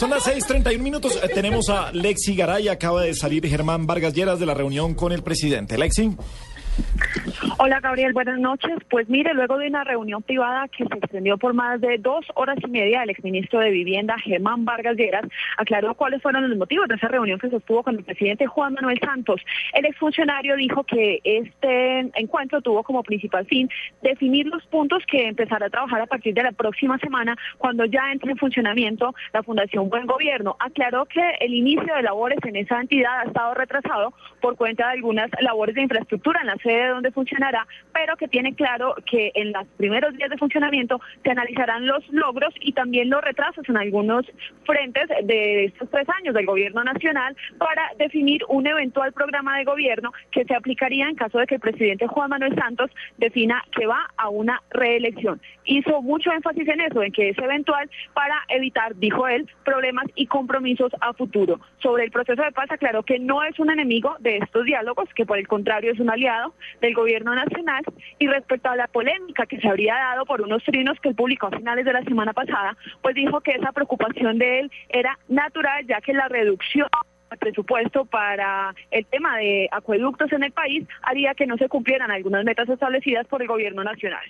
Son las 6:31 minutos. Eh, tenemos a Lexi Garay. Acaba de salir Germán Vargas Lleras de la reunión con el presidente. Lexi. Hola Gabriel, buenas noches. Pues mire, luego de una reunión privada que se extendió por más de dos horas y media, el exministro de Vivienda, Germán Vargas Lleras, aclaró cuáles fueron los motivos de esa reunión que se sostuvo con el presidente Juan Manuel Santos. El exfuncionario dijo que este encuentro tuvo como principal fin definir los puntos que empezará a trabajar a partir de la próxima semana, cuando ya entre en funcionamiento la Fundación Buen Gobierno. Aclaró que el inicio de labores en esa entidad ha estado retrasado por cuenta de algunas labores de infraestructura en la sede donde pero que tiene claro que en los primeros días de funcionamiento se analizarán los logros y también los retrasos en algunos frentes de estos tres años del gobierno nacional para definir un eventual programa de gobierno que se aplicaría en caso de que el presidente Juan Manuel Santos defina que va a una reelección. Hizo mucho énfasis en eso, en que es eventual para evitar, dijo él, problemas y compromisos a futuro. Sobre el proceso de paz aclaró que no es un enemigo de estos diálogos, que por el contrario es un aliado del gobierno y respecto a la polémica que se habría dado por unos trinos que él publicó a finales de la semana pasada, pues dijo que esa preocupación de él era natural ya que la reducción del presupuesto para el tema de acueductos en el país haría que no se cumplieran algunas metas establecidas por el gobierno nacional.